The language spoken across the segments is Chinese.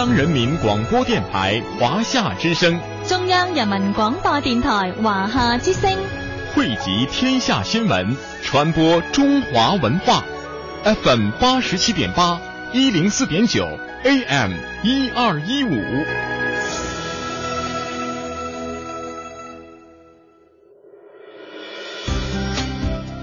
央人民广播电台华夏之声，中央人民广播电台华夏之声，汇集天下新闻，传播中华文化。FM 八十七点八，一零四点九，AM 一二一五。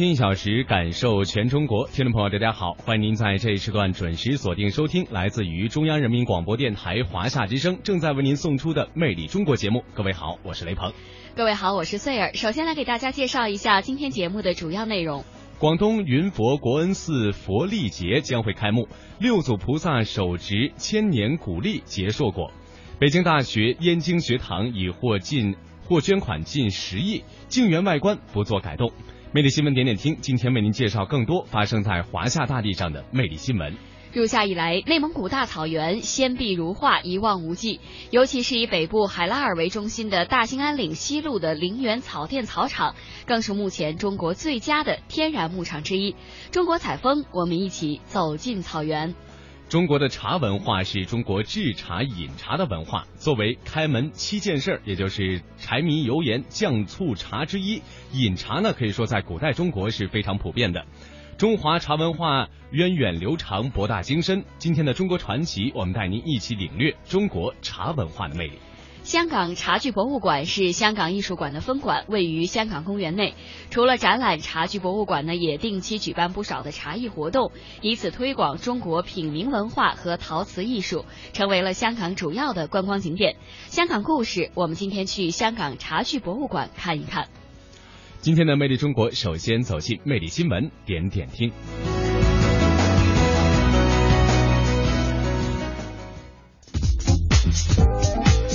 听一小时，感受全中国。听众朋友，大家好，欢迎您在这一时段准时锁定收听来自于中央人民广播电台华夏之声正在为您送出的《魅力中国》节目。各位好，我是雷鹏。各位好，我是穗儿。首先来给大家介绍一下今天节目的主要内容。广东云佛国恩寺佛历节将会开幕，六祖菩萨手执千年古历结硕果。北京大学燕京学堂已获近获捐款近十亿，静园外观不做改动。魅力新闻点点听，今天为您介绍更多发生在华夏大地上的魅力新闻。入夏以来，内蒙古大草原鲜碧如画，一望无际。尤其是以北部海拉尔为中心的大兴安岭西路的陵园草甸草场，更是目前中国最佳的天然牧场之一。中国采风，我们一起走进草原。中国的茶文化是中国制茶饮茶的文化。作为开门七件事儿，也就是柴米油盐酱醋茶之一，饮茶呢可以说在古代中国是非常普遍的。中华茶文化源远流长、博大精深。今天的中国传奇，我们带您一起领略中国茶文化的魅力。香港茶具博物馆是香港艺术馆的分馆，位于香港公园内。除了展览，茶具博物馆呢也定期举办不少的茶艺活动，以此推广中国品茗文化和陶瓷艺术，成为了香港主要的观光景点。香港故事，我们今天去香港茶具博物馆看一看。今天的魅力中国，首先走进魅力新闻点点听。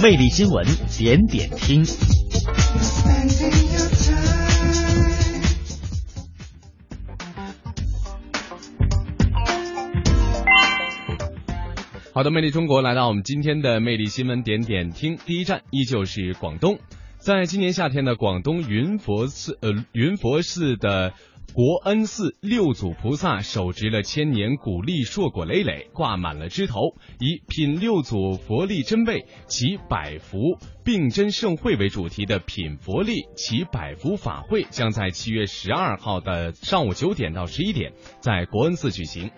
魅力新闻点点听。好的，魅力中国来到我们今天的魅力新闻点点听，第一站依旧是广东。在今年夏天的广东云佛寺，呃，云佛寺的。国恩寺六祖菩萨手执了千年古历硕果累累，挂满了枝头，以品六祖佛力珍贝其百福并真盛会为主题的品佛力其百福法会，将在七月十二号的上午九点到十一点在国恩寺举行。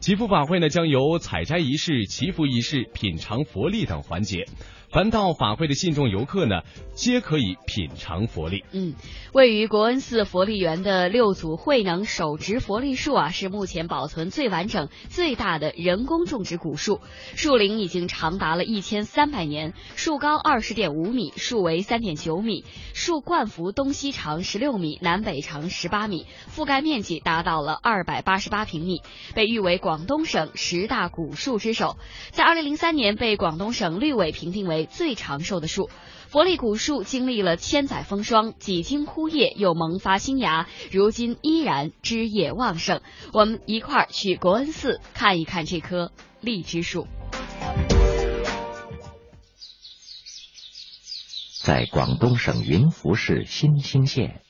祈福法会呢，将由采摘仪式、祈福仪式、品尝佛力等环节。凡到法会的信众游客呢，皆可以品尝佛力。嗯，位于国恩寺佛力园的六祖慧能手植佛力树啊，是目前保存最完整、最大的人工种植古树。树龄已经长达了一千三百年，树高二十点五米，树围三点九米，树冠幅东西长十六米，南北长十八米，覆盖面积达到了二百八十八平米，被誉为广东省十大古树之首。在二零零三年被广东省绿委评定为。最长寿的树，佛历古树经历了千载风霜，几经枯叶又萌发新芽，如今依然枝叶旺盛。我们一块儿去国恩寺看一看这棵荔枝树。在广东省云浮市新兴县，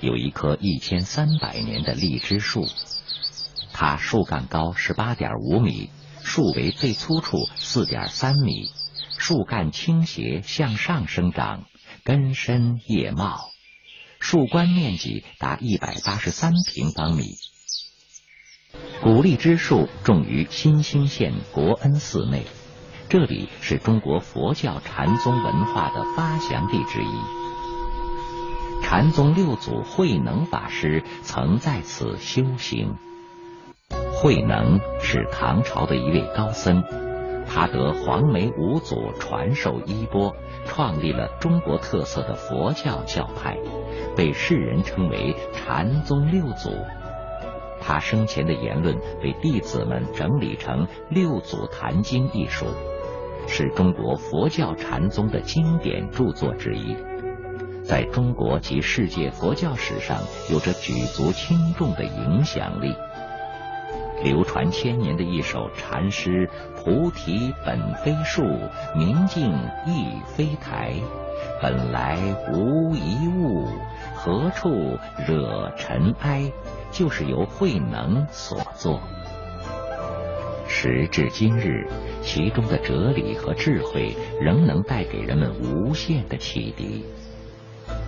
有一棵一千三百年的荔枝树，它树干高十八点五米，树围最粗处四点三米。树干倾斜向上生长，根深叶茂，树冠面积达一百八十三平方米。古荔枝树种于新兴县国恩寺内，这里是中国佛教禅宗文化的发祥地之一。禅宗六祖慧能法师曾在此修行。慧能是唐朝的一位高僧。他得黄梅五祖传授衣钵，创立了中国特色的佛教教派，被世人称为禅宗六祖。他生前的言论被弟子们整理成《六祖坛经》一书，是中国佛教禅宗的经典著作之一，在中国及世界佛教史上有着举足轻重的影响力。流传千年的一首禅诗：“菩提本非树，明镜亦非台，本来无一物，何处惹尘埃？”就是由慧能所作。时至今日，其中的哲理和智慧仍能带给人们无限的启迪。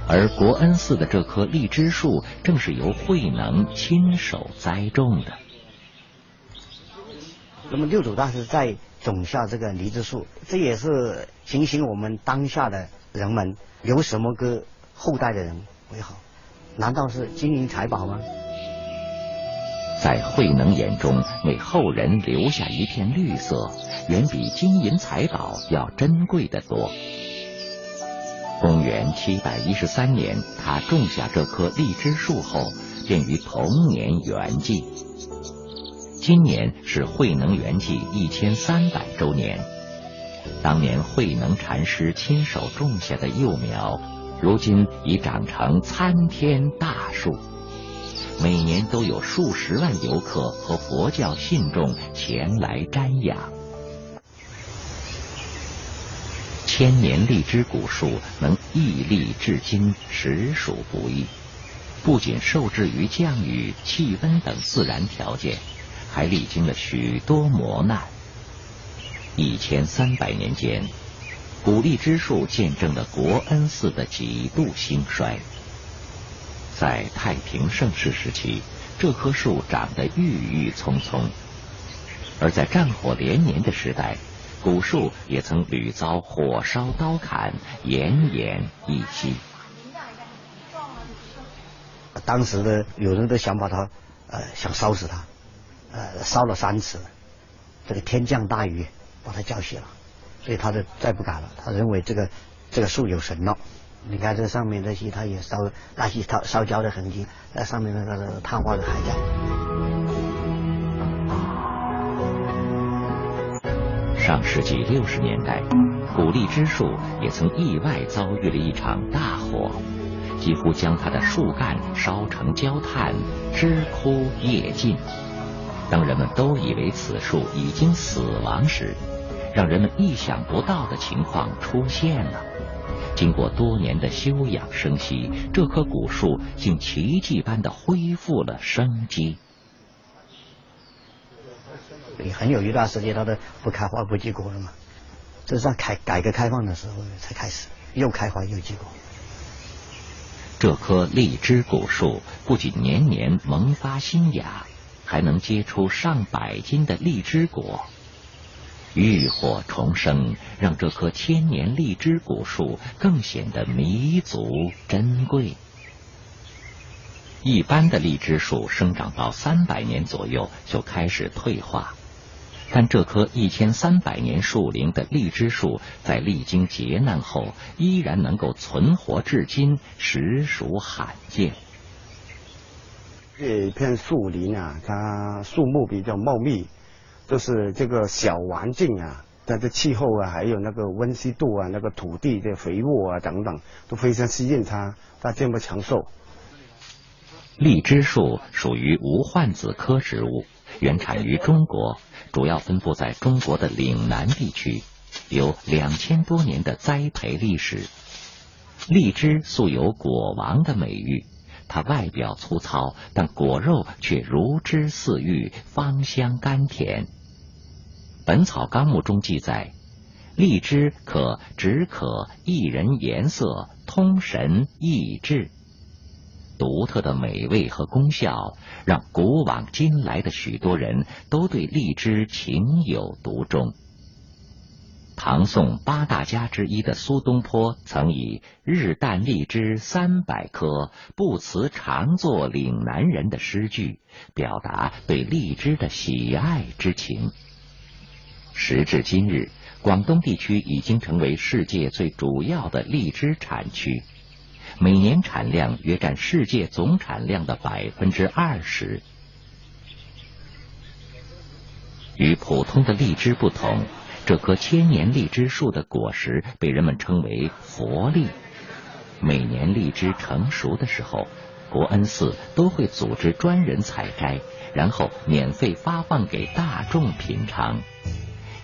而国恩寺的这棵荔枝树，正是由慧能亲手栽种的。那么六祖大师在种下这个梨枝树，这也是提醒我们当下的人们，留什么给后代的人为好？难道是金银财宝吗？在慧能眼中，为后人留下一片绿色，远比金银财宝要珍贵的多。公元七百一十三年，他种下这棵荔枝树后，便于同年圆寂。今年是慧能圆寂一千三百周年。当年慧能禅师亲手种下的幼苗，如今已长成参天大树，每年都有数十万游客和佛教信众前来瞻仰。千年荔枝古树能屹立至今，实属不易。不仅受制于降雨、气温等自然条件。还历经了许多磨难。一千三百年间，古荔枝树见证了国恩寺的几度兴衰。在太平盛世时期，这棵树长得郁郁葱葱；而在战火连年的时代，古树也曾屡遭火烧刀砍，奄奄一息。当时的有人都想把它，呃，想烧死它。呃，烧了三次，这个天降大雨把它浇熄了，所以他就再不敢了。他认为这个这个树有神了。你看这上面这些，它也烧那些烧烧焦的痕迹，那上面那个碳化的还在。上世纪六十年代，古荔枝树也曾意外遭遇了一场大火，几乎将它的树干烧成焦炭，枝枯叶尽。当人们都以为此树已经死亡时，让人们意想不到的情况出现了。经过多年的休养生息，这棵古树竟奇迹般的恢复了生机。很有一段时间，它都不开花不结果了嘛。这是在开改革开放的时候才开始，又开花又结果。这棵荔枝古树不仅年年萌发新芽。还能结出上百斤的荔枝果，浴火重生，让这棵千年荔枝古树更显得弥足珍贵。一般的荔枝树生长到三百年左右就开始退化，但这棵一千三百年树龄的荔枝树，在历经劫难后依然能够存活至今，实属罕见。这片树林啊，它树木比较茂密，就是这个小环境啊，它的气候啊，还有那个温湿度啊，那个土地的肥沃啊等等，都非常适应它，它这么长寿。荔枝树属于无患子科植物，原产于中国，主要分布在中国的岭南地区，有两千多年的栽培历史。荔枝素有“果王”的美誉。它外表粗糙，但果肉却如脂似玉，芳香甘甜。《本草纲目》中记载，荔枝可止渴、益人颜色、通神益智。独特的美味和功效，让古往今来的许多人都对荔枝情有独钟。唐宋八大家之一的苏东坡曾以“日啖荔枝三百颗，不辞常作岭南人”的诗句，表达对荔枝的喜爱之情。时至今日，广东地区已经成为世界最主要的荔枝产区，每年产量约占世界总产量的百分之二十。与普通的荔枝不同，这棵千年荔枝树的果实被人们称为佛荔。每年荔枝成熟的时候，国恩寺都会组织专人采摘，然后免费发放给大众品尝。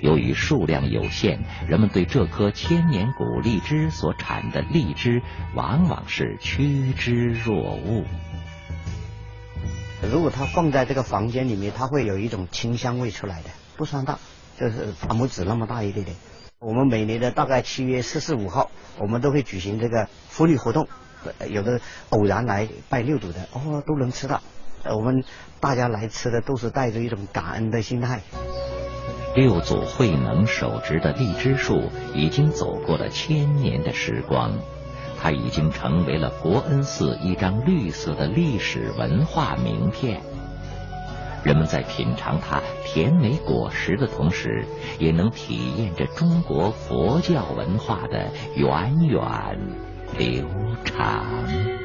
由于数量有限，人们对这棵千年古荔枝所产的荔枝往往是趋之若鹜。如果它放在这个房间里面，它会有一种清香味出来的，不算大，就是大拇指那么大一点点。我们每年的大概七月十四五号，我们都会举行这个福利活动，有的偶然来拜六祖的哦都能吃到。我们大家来吃的都是带着一种感恩的心态。六祖慧能手植的荔枝树已经走过了千年的时光，它已经成为了国恩寺一张绿色的历史文化名片。人们在品尝它甜美果实的同时，也能体验着中国佛教文化的源远流长。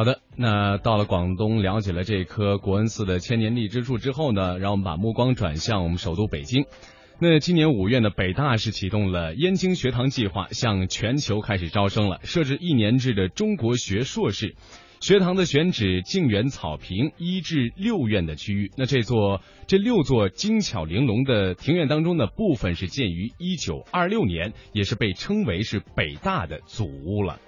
好的，那到了广东，了解了这棵国恩寺的千年荔枝树之后呢，让我们把目光转向我们首都北京。那今年五月呢，北大是启动了燕京学堂计划，向全球开始招生了，设置一年制的中国学硕士。学堂的选址静园草坪一至六院的区域。那这座这六座精巧玲珑的庭院当中呢，部分是建于一九二六年，也是被称为是北大的祖屋了。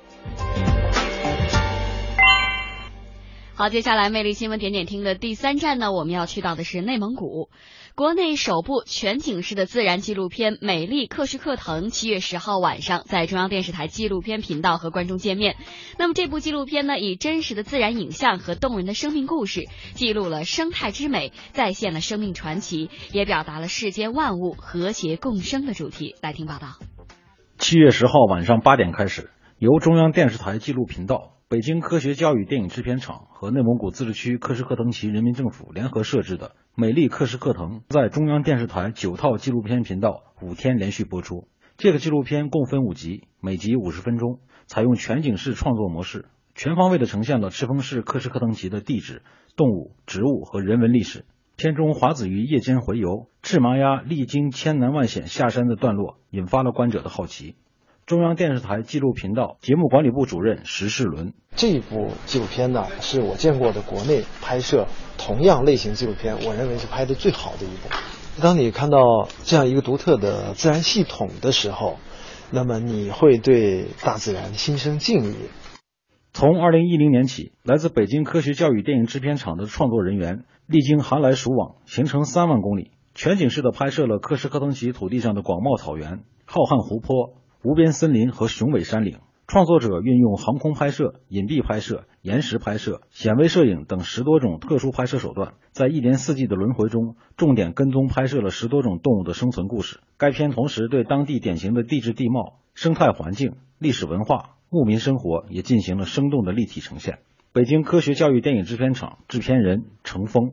好，接下来魅力新闻点点听的第三站呢，我们要去到的是内蒙古。国内首部全景式的自然纪录片《美丽克什克腾》七月十号晚上在中央电视台纪录片频道和观众见面。那么这部纪录片呢，以真实的自然影像和动人的生命故事，记录了生态之美，再现了生命传奇，也表达了世间万物和谐共生的主题。来听报道。七月十号晚上八点开始，由中央电视台纪录频道。北京科学教育电影制片厂和内蒙古自治区克什克腾旗人民政府联合设置的《美丽克什克腾》在中央电视台九套纪录片频道五天连续播出。这个纪录片共分五集，每集五十分钟，采用全景式创作模式，全方位地呈现了赤峰市克什克腾旗的地质、动物、植物和人文历史。片中华子鱼夜间洄游、赤麻鸭历经千难万险下山的段落，引发了观者的好奇。中央电视台纪录频道节目管理部主任石世伦，这部纪录片呢，是我见过的国内拍摄同样类型纪录片，我认为是拍的最好的一部。当你看到这样一个独特的自然系统的时候，那么你会对大自然心生敬意。从二零一零年起，来自北京科学教育电影制片厂的创作人员历经寒来暑往，行程三万公里，全景式的拍摄了克什克腾旗土地上的广袤草原、浩瀚湖泊。无边森林和雄伟山岭，创作者运用航空拍摄、隐蔽拍摄、延时拍摄、显微摄影等十多种特殊拍摄手段，在一年四季的轮回中，重点跟踪拍摄了十多种动物的生存故事。该片同时对当地典型的地质地貌、生态环境、历史文化、牧民生活也进行了生动的立体呈现。北京科学教育电影制片厂制片人程峰。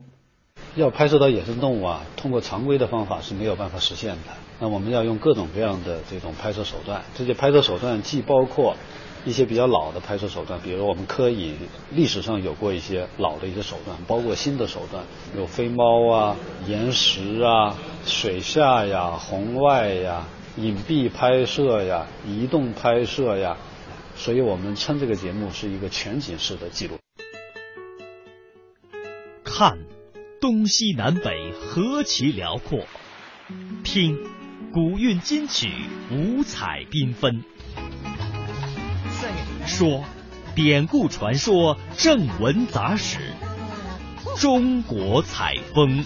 要拍摄到野生动物啊，通过常规的方法是没有办法实现的。那我们要用各种各样的这种拍摄手段，这些拍摄手段既包括一些比较老的拍摄手段，比如我们科影历史上有过一些老的一些手段，包括新的手段，有飞猫啊、岩石啊、水下呀、红外呀、隐蔽拍摄呀、移动拍摄呀，所以我们称这个节目是一个全景式的记录。看。东西南北何其辽阔！听，古韵金曲五彩缤纷。说，典故传说正文杂史。中国采风。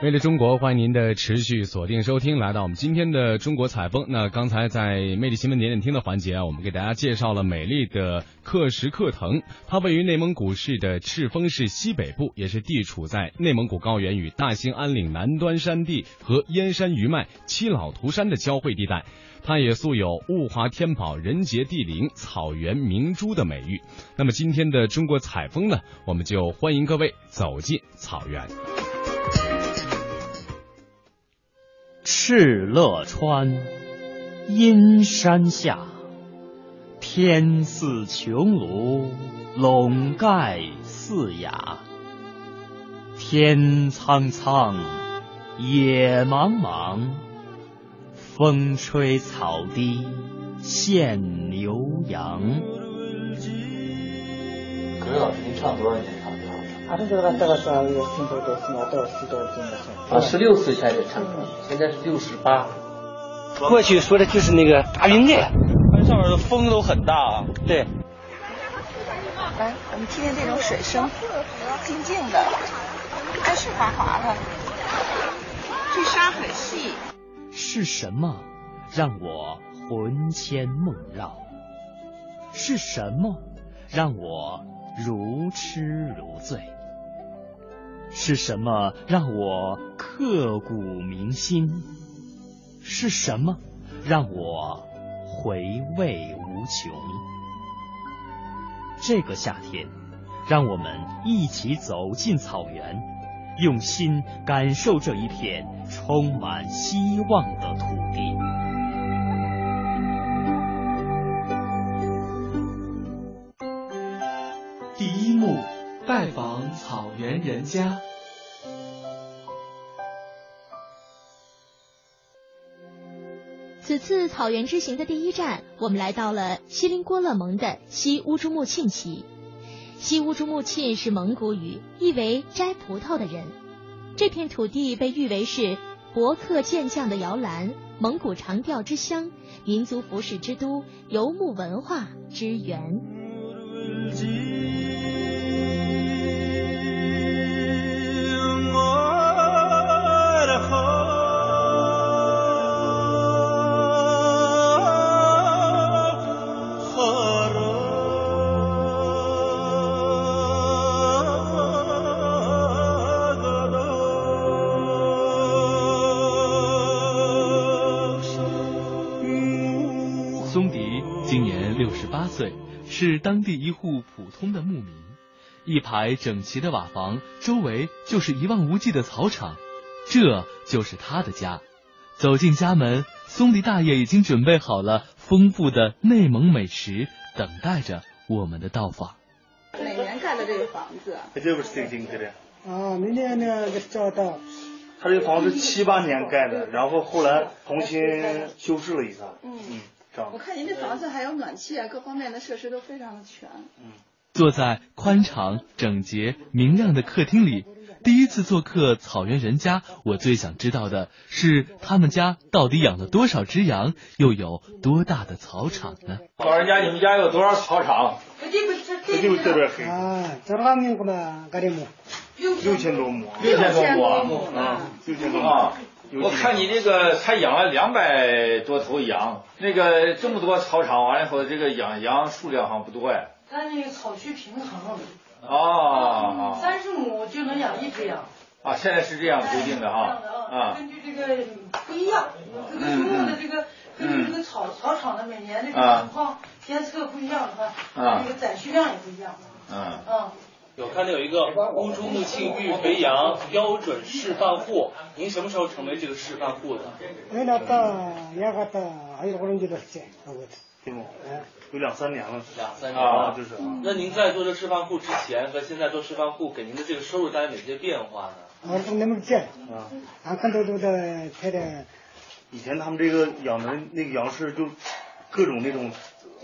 魅力中国，欢迎您的持续锁定收听，来到我们今天的中国采风。那刚才在魅力新闻点点听的环节啊，我们给大家介绍了美丽的克什克腾，它位于内蒙古市的赤峰市西北部，也是地处在内蒙古高原与大兴安岭南端山地和燕山余脉七老图山的交汇地带。它也素有物华天宝、人杰地灵、草原明珠的美誉。那么今天的中国采风呢，我们就欢迎各位走进草原。敕勒川，阴山下，天似穹庐，笼盖四野。天苍苍，野茫茫，风吹草低见牛羊。葛瑞老师，您唱多少年啊，十六岁开始唱，现在是六十八。过去说的就是那个大云盖，它上面的风都很大啊。对。来，我们听听这种水声，静静的，还是滑滑的。这沙很细。是什么让我魂牵梦绕？是什么让我如痴如醉？是什么让我刻骨铭心？是什么让我回味无穷？这个夏天，让我们一起走进草原，用心感受这一片充满希望的土地。拜访草原人家。此次草原之行的第一站，我们来到了锡林郭勒盟的西乌珠穆沁旗。西乌珠穆沁是蒙古语，意为摘葡萄的人。这片土地被誉为是博克健将的摇篮、蒙古长调之乡、民族服饰之都、游牧文化之源。是当地一户普通的牧民，一排整齐的瓦房，周围就是一望无际的草场，这就是他的家。走进家门，松迪大爷已经准备好了丰富的内蒙美食，等待着我们的到访。哪年盖的这个房子？这不是最近盖的。啊，明年那个找到。他这个房子七八年盖的，然后后来重新修饰了一下。嗯。我看您这房子还有暖气啊，各方面的设施都非常的全。嗯，坐在宽敞、整洁、明亮的客厅里，第一次做客草原人家，我最想知道的是他们家到底养了多少只羊，又有多大的草场呢？老人家，你们家有多少草场？这就这边黑。啊，这拉面过来，干点么？六千多亩。六千多亩啊！六千多亩。我看你这个才养了两百多头羊，那个这么多草场，完了以后这个养羊数量好像不多呀。咱那个草区平衡。哦。三十亩就能养一只羊。啊，现在是这样规定的哈。啊。根据这个不一样，这个树木的这个根据这个草草场的每年这个情况监测不一样的话，它这个载畜量也不一样。嗯。嗯。我看到有一个乌珠穆沁育肥羊标准示范户，您什么时候成为这个示范户的？有多久的时间？对吗？有两三年了。两三年了，就是。那您在做这示范户之前和现在做示范户，给您的这个收入带来哪些变化呢？啊，那么见啊，俺看到都在拍的。以前他们这个养的那个羊是就各种那种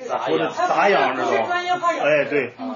杂养，杂养知道吧？哎，对。然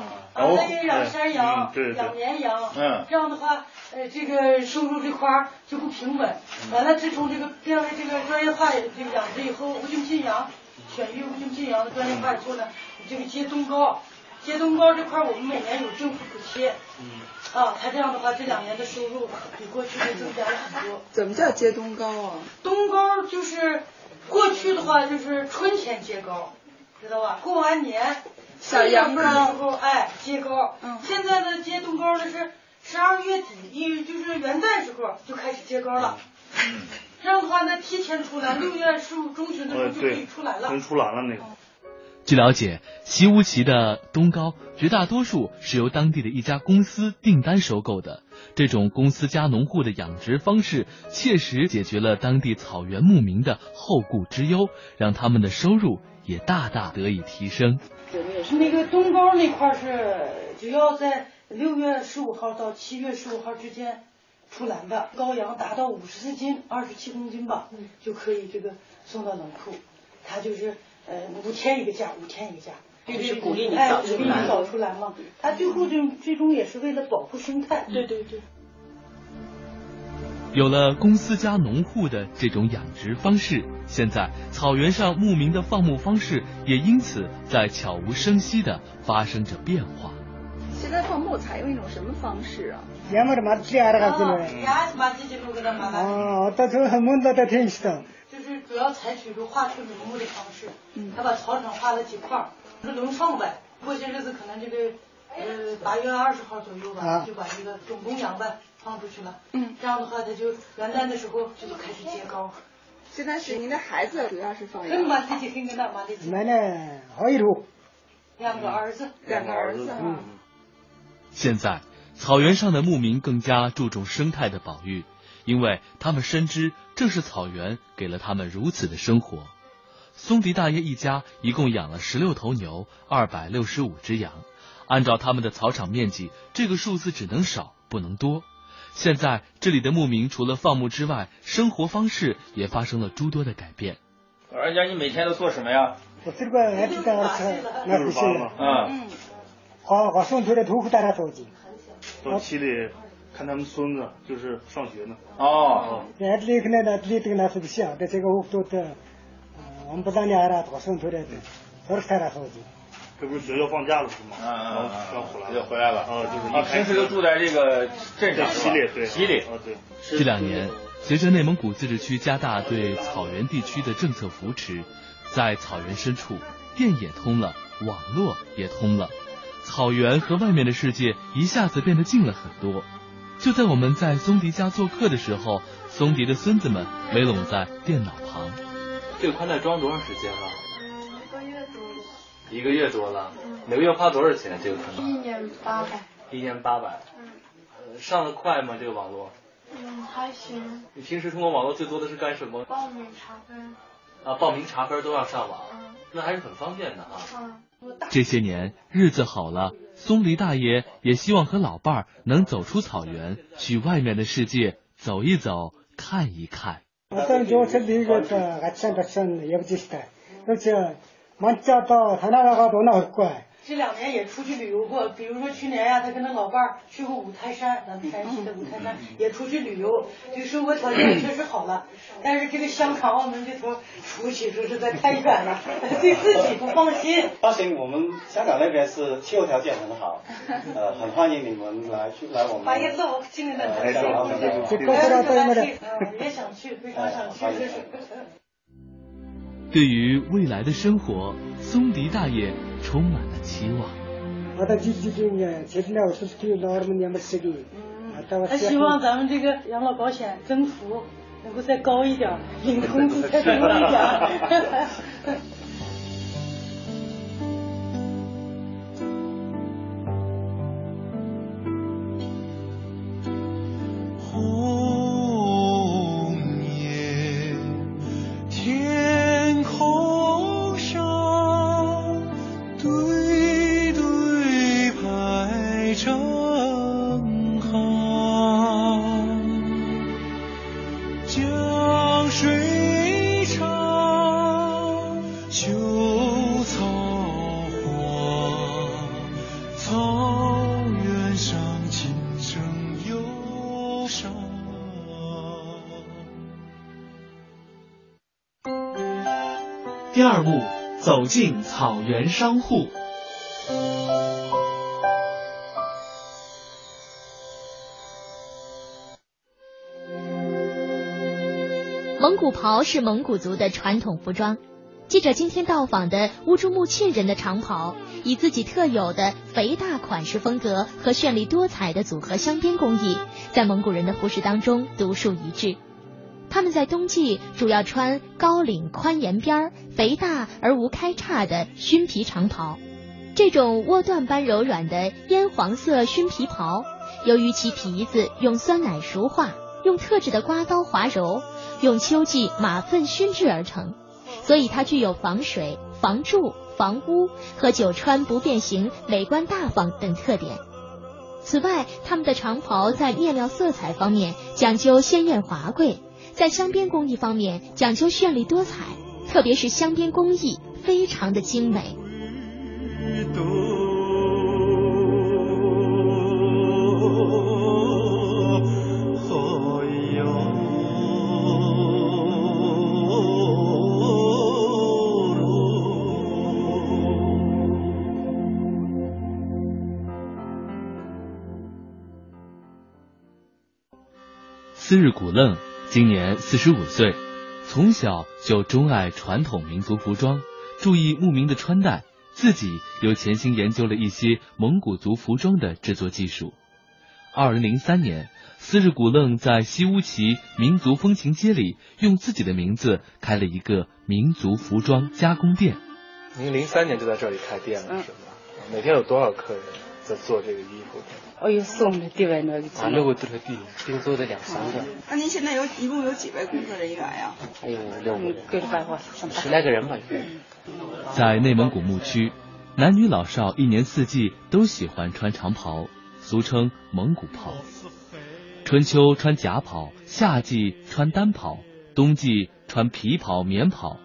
后再给养山羊、养绵羊，这样的话，呃，这个收入这块儿就不平稳。完了，自从这个变为这个专业化这个养殖以后，乌金进羊，选育乌金进羊的专业化以后呢，这个接冬高，接冬高这块儿我们每年有政府补贴，嗯啊，他这样的话，这两年的收入比过去就增加了很多。怎么叫接冬高啊？冬高就是过去的话就是春天接高，知道吧？过完年小羊的时候，哎，接糕。嗯。现在呢，接冬糕的是十二月底一就是元旦时候就开始接糕了。嗯。这样的话呢，提前出来，六月十五中旬的时候就可以出来了。能出栏了那个。据了解，西乌旗的冬糕绝大多数是由当地的一家公司订单收购的。这种公司加农户的养殖方式，切实解决了当地草原牧民的后顾之忧，让他们的收入也大大得以提升。那个冬高那块是，只要在六月十五号到七月十五号之间出栏的羔羊达到五十四斤，二十七公斤吧，就可以这个送到冷库。它就是。呃，五天一个价，五天一个价，就是鼓励你早出来，早出来嘛。他最后就最终也是为了保护生态。对对对。有了公司加农户的这种养殖方式，现在草原上牧民的放牧方式也因此在悄无声息地发生着变化。现在放牧采用一种什么方式啊？哦，到时候很闷的，在天上。就是主要采取个划出林木的方式，他把草场划了几块，是轮放呗。过些日子可能这个呃八月二十号左右吧，就把这个种公羊呗放出去了。嗯，这样的话他就元旦的时候就开始结高。现在是您的孩子主要是放羊。奶奶好一路。两个儿子，两个儿子。嗯。现在草原上的牧民更加注重生态的保育。因为他们深知，正是草原给了他们如此的生活。松迪大爷一家一共养了十六头牛，二百六十五只羊。按照他们的草场面积，这个数字只能少不能多。现在这里的牧民除了放牧之外，生活方式也发生了诸多的改变。老人家，你每天都做什么呀？我这个俺这个是那不行。嗯。花花松土的土带他收集。到期里。看他们孙子就是上学呢。哦。那这个呢，那这个那是不行，在这个屋头的，我们不让你儿子多生出来的，都是太大手机。这不是学校放假了是吗？嗯嗯嗯。要回来。要回来了。啊，就是。平时就住在这个镇上。西里对。西里。啊对。这两年，随着内蒙古自治区加大对草原地区的政策扶持，在草原深处，电也通了，网络也通了，草原和外面的世界一下子变得近了很多。就在我们在松迪家做客的时候，松迪的孙子们围拢在电脑旁。这个宽带装多长时间了？一个月多了。每个月花多少钱？这个可能？一年八百。一年八百。嗯。上的快吗？这个网络？嗯，还行。你平时通过网络最多的是干什么？报名查分。啊，报名查分都要上网。嗯。那还是很方便的啊。嗯。这些年日子好了。松离大爷也希望和老伴儿能走出草原，去外面的世界走一走，看一看。这两年也出去旅游过，比如说去年呀，他跟他老伴儿去过五台山，咱们山西的五台山，也出去旅游，就生活条件确实好了。但是这个香港、澳门这头出去说实在太远了，对自己不放心。放心，我们香港那边是气候条件很好，呃，很欢迎你们来去来我们。欢迎我今年的来香港，也想去，非常想去。对于未来的生活，松迪大爷。充满了期望。他希望咱们这个养老保险增幅能够再高一点，领 工资再多一点。第二步走进草原商户。蒙古袍是蒙古族的传统服装记者今天到访的乌珠穆沁人的长袍以自己特有的肥大款式风格和绚丽多彩的组合镶边工艺在蒙古人的服饰当中独树一帜。他们在冬季主要穿高领宽沿边儿肥大而无开叉的熏皮长袍。这种窝缎般柔软的烟黄色熏皮袍，由于其皮子用酸奶熟化，用特制的刮刀划揉，用秋季马粪熏制而成，所以它具有防水、防蛀、防污和久穿不变形、美观大方等特点。此外，他们的长袍在面料色彩方面讲究鲜艳华贵。在镶边工艺方面讲究绚丽多彩，特别是镶边工艺非常的精美。斯日古楞。今年四十五岁，从小就钟爱传统民族服装，注意牧民的穿戴，自己又潜心研究了一些蒙古族服装的制作技术。二零零三年，斯日古楞在西乌旗民族风情街里，用自己的名字开了一个民族服装加工店。您零三年就在这里开店了，是吗？每天有多少客人在做这个衣服？哦，有送的，地外那个。啊，六个都是地，定做的两三个。那您现在有一共有几位工作人员呀？还有六个，各办公十来个人吧。在内蒙古牧区，男女老少一年四季都喜欢穿长袍，俗称蒙古袍。春秋穿夹袍，夏季穿单袍，冬季穿皮袍、棉袍。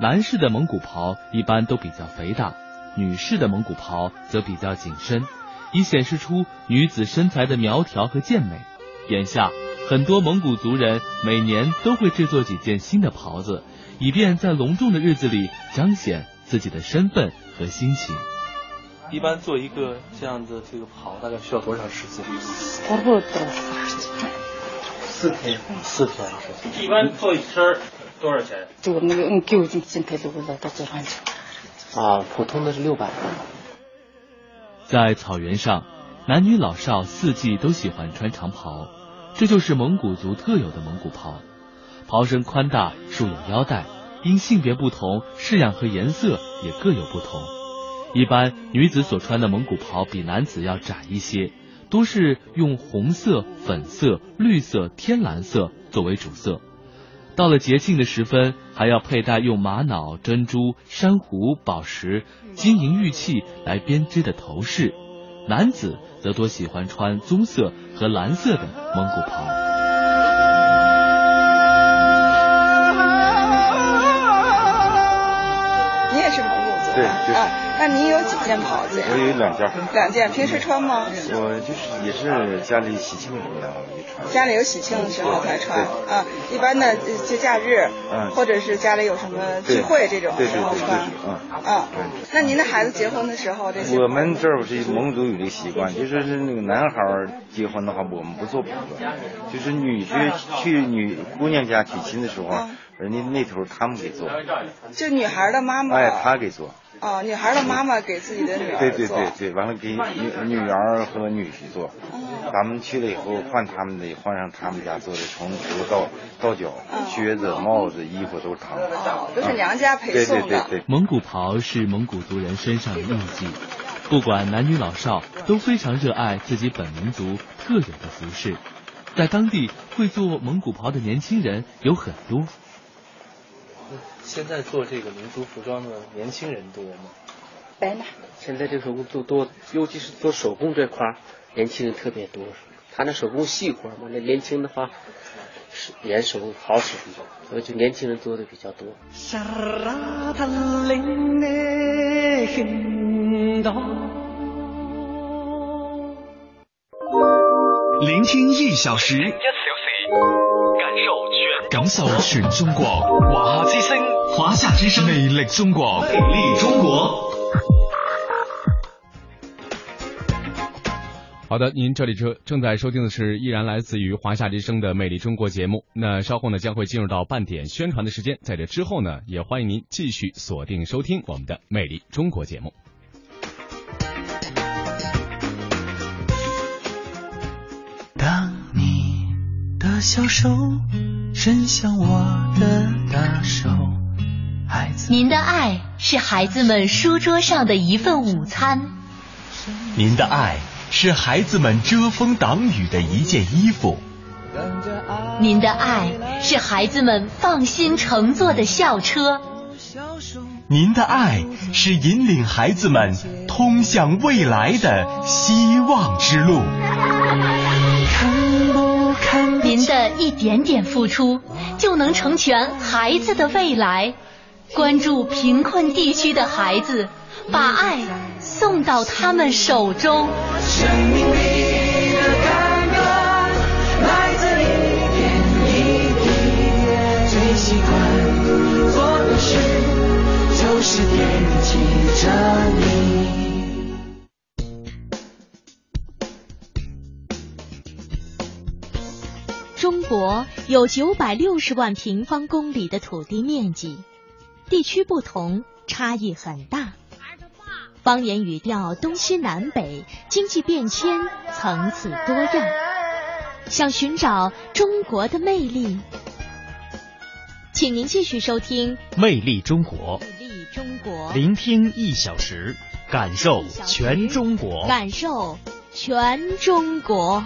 男士的蒙古袍一般都比较肥大，女士的蒙古袍则比较紧身。以显示出女子身材的苗条和健美。眼下，很多蒙古族人每年都会制作几件新的袍子，以便在隆重的日子里彰显自己的身份和心情。一般做一个这样的这个袍，大概需要多长时间？差不多四天。四天。一般做一身多少钱？啊，普通的是六百。在草原上，男女老少四季都喜欢穿长袍，这就是蒙古族特有的蒙古袍。袍身宽大，束有腰带，因性别不同，式样和颜色也各有不同。一般女子所穿的蒙古袍比男子要窄一些，多是用红色、粉色、绿色、天蓝色作为主色。到了节庆的时分，还要佩戴用玛瑙、珍珠、珊瑚、宝石、金银玉器来编织的头饰。男子则多喜欢穿棕色和蓝色的蒙古袍。蒙古族啊？那您有几件袍子呀？我有两件。两件，平时穿吗？我就是也是家里喜庆的时候穿。家里有喜庆的时候才穿啊，一般的节假日，嗯，或者是家里有什么聚会这种时候穿。嗯啊，那您的孩子结婚的时候这些？我们这儿是蒙古族有个习惯，就说是那个男孩结婚的话，我们不做袍子，就是女婿去女姑娘家娶亲的时候，人家那头他们给做。就女孩的妈妈。哎，他给做。哦，女孩的妈妈给自己的女儿对对对对，完了给女女儿和女婿做。咱们去了以后换他们的，换上他们家做的，从头到到脚，靴子、帽子、衣服都是他们。都是娘家陪送的。对对对对。蒙古袍是蒙古族人身上的印记，不管男女老少都非常热爱自己本民族特有的服饰。在当地会做蒙古袍的年轻人有很多。现在做这个民族服装的年轻人多吗？白呢。现在这手工做多，尤其是做手工这块儿年轻人特别多。他那手工细活嘛，那年轻的话，是眼手好使，所以就年轻人做的比较多。聆听一小时。感受全中国，华夏之声，华夏之声，魅力中国，魅力中国。好的，您这里正正在收听的是依然来自于华夏之声的《魅力中国》节目。那稍后呢将会进入到半点宣传的时间，在这之后呢，也欢迎您继续锁定收听我们的《魅力中国》节目。小手伸向我的大手，孩子，您的爱是孩子们书桌上的一份午餐，您的爱。是孩子们遮风挡雨的一件衣服，您的爱是孩子们放心乘坐的校车，您的爱是引领孩子们通向未来的希望之路。您的一点点付出，就能成全孩子的未来。关注贫困地区的孩子，把爱送到他们手中。生命里的感恩，来自一点一滴。最习惯做的事，就是惦记着你。中国有九百六十万平方公里的土地面积，地区不同，差异很大。方言语调东西南北，经济变迁层次多样。想寻找中国的魅力，请您继续收听《魅力中国》，魅力中国，聆听一小时，感受全中国，感受全中国。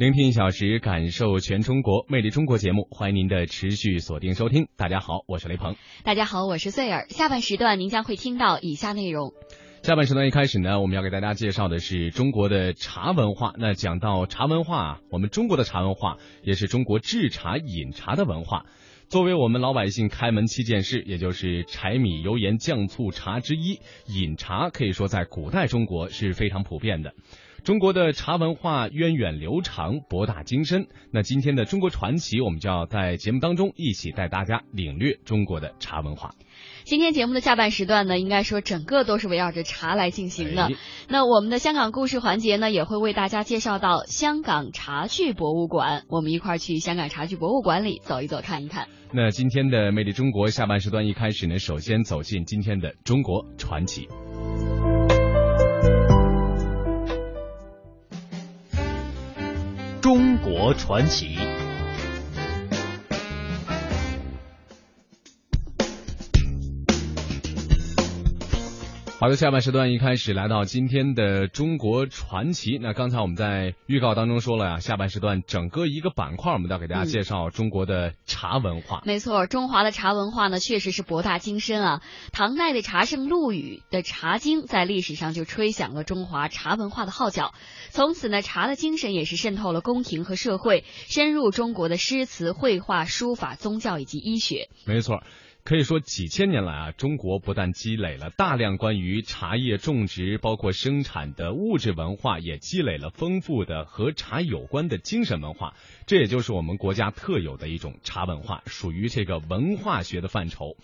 聆听一小时，感受全中国魅力中国节目，欢迎您的持续锁定收听。大家好，我是雷鹏。大家好，我是穗儿。下半时段您将会听到以下内容。下半时段一开始呢，我们要给大家介绍的是中国的茶文化。那讲到茶文化，我们中国的茶文化也是中国制茶饮茶的文化。作为我们老百姓开门七件事，也就是柴米油盐酱醋茶之一，饮茶可以说在古代中国是非常普遍的。中国的茶文化源远流长、博大精深。那今天的中国传奇，我们就要在节目当中一起带大家领略中国的茶文化。今天节目的下半时段呢，应该说整个都是围绕着茶来进行的。那我们的香港故事环节呢，也会为大家介绍到香港茶具博物馆。我们一块儿去香港茶具博物馆里走一走、看一看。那今天的魅力中国下半时段一开始呢，首先走进今天的中国传奇。中国传奇。好的，下半时段一开始来到今天的中国传奇。那刚才我们在预告当中说了呀，下半时段整个一个板块，我们都要给大家介绍中国的茶文化。没错，中华的茶文化呢，确实是博大精深啊。唐代的茶圣陆羽的《茶经》在历史上就吹响了中华茶文化的号角。从此呢，茶的精神也是渗透了宫廷和社会，深入中国的诗词、绘画、书法、宗教以及医学。没错。可以说，几千年来啊，中国不但积累了大量关于茶叶种植、包括生产的物质文化，也积累了丰富的和茶有关的精神文化。这也就是我们国家特有的一种茶文化，属于这个文化学的范畴。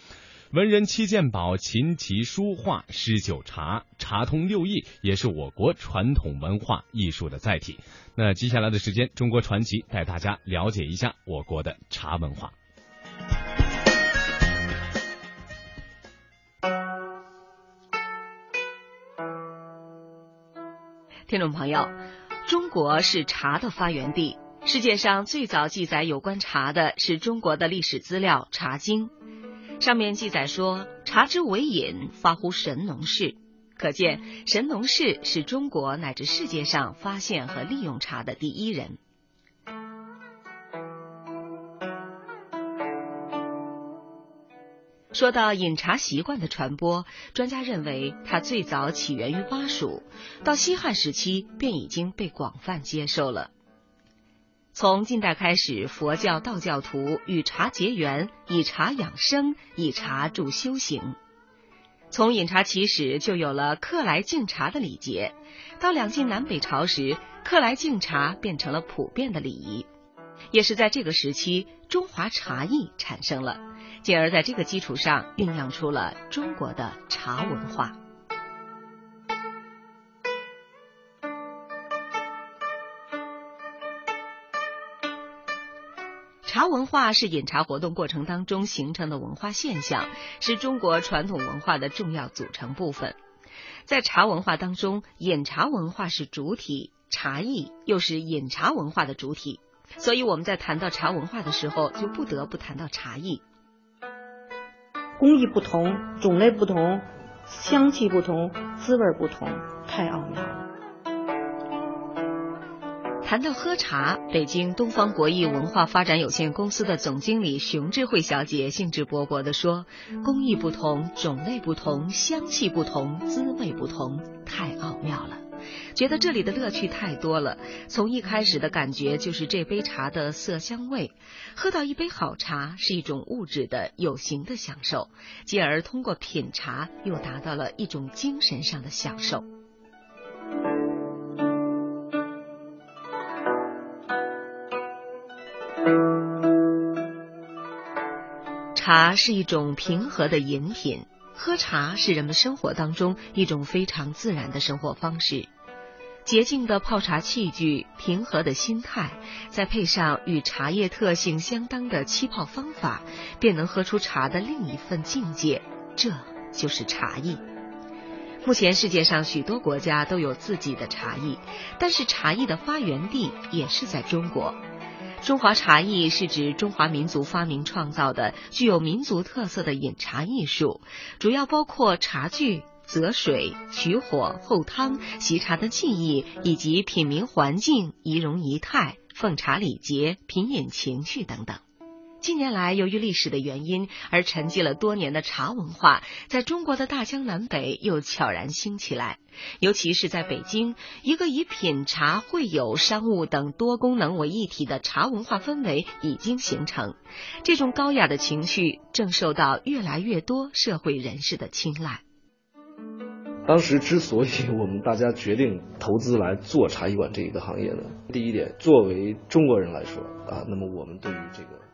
文人七件宝，琴棋书画诗酒茶，茶通六艺，也是我国传统文化艺术的载体。那接下来的时间，中国传奇带大家了解一下我国的茶文化。听众朋友，中国是茶的发源地。世界上最早记载有关茶的是中国的历史资料《茶经》，上面记载说：“茶之为饮，发乎神农氏。”可见神农氏是中国乃至世界上发现和利用茶的第一人。说到饮茶习惯的传播，专家认为它最早起源于巴蜀，到西汉时期便已经被广泛接受了。从近代开始，佛教、道教徒与茶结缘，以茶养生，以茶助修行。从饮茶起始，就有了客来敬茶的礼节。到两晋南北朝时，客来敬茶变成了普遍的礼仪。也是在这个时期，中华茶艺产生了，进而在这个基础上酝酿出了中国的茶文化。茶文化是饮茶活动过程当中形成的文化现象，是中国传统文化的重要组成部分。在茶文化当中，饮茶文化是主体，茶艺又是饮茶文化的主体。所以我们在谈到茶文化的时候，就不得不谈到茶艺。工艺不同，种类不同，香气不同，滋味不同，太奥妙了。谈到喝茶，北京东方国艺文化发展有限公司的总经理熊智慧小姐兴致勃勃地说：“工艺不同，种类不同，香气不同，滋味不同，太奥妙了。觉得这里的乐趣太多了。从一开始的感觉就是这杯茶的色香味，喝到一杯好茶是一种物质的有形的享受，进而通过品茶又达到了一种精神上的享受。”茶是一种平和的饮品，喝茶是人们生活当中一种非常自然的生活方式。洁净的泡茶器具，平和的心态，再配上与茶叶特性相当的沏泡方法，便能喝出茶的另一份境界。这就是茶艺。目前世界上许多国家都有自己的茶艺，但是茶艺的发源地也是在中国。中华茶艺是指中华民族发明创造的具有民族特色的饮茶艺术，主要包括茶具、择水、取火、候汤、习茶的技艺，以及品茗环境、仪容仪态、奉茶礼节、品饮情趣等等。近年来，由于历史的原因而沉寂了多年的茶文化，在中国的大江南北又悄然兴起来。尤其是在北京，一个以品茶、会友、商务等多功能为一体的茶文化氛围已经形成。这种高雅的情绪正受到越来越多社会人士的青睐。当时之所以我们大家决定投资来做茶艺馆这一个行业呢，第一点，作为中国人来说啊，那么我们对于这个。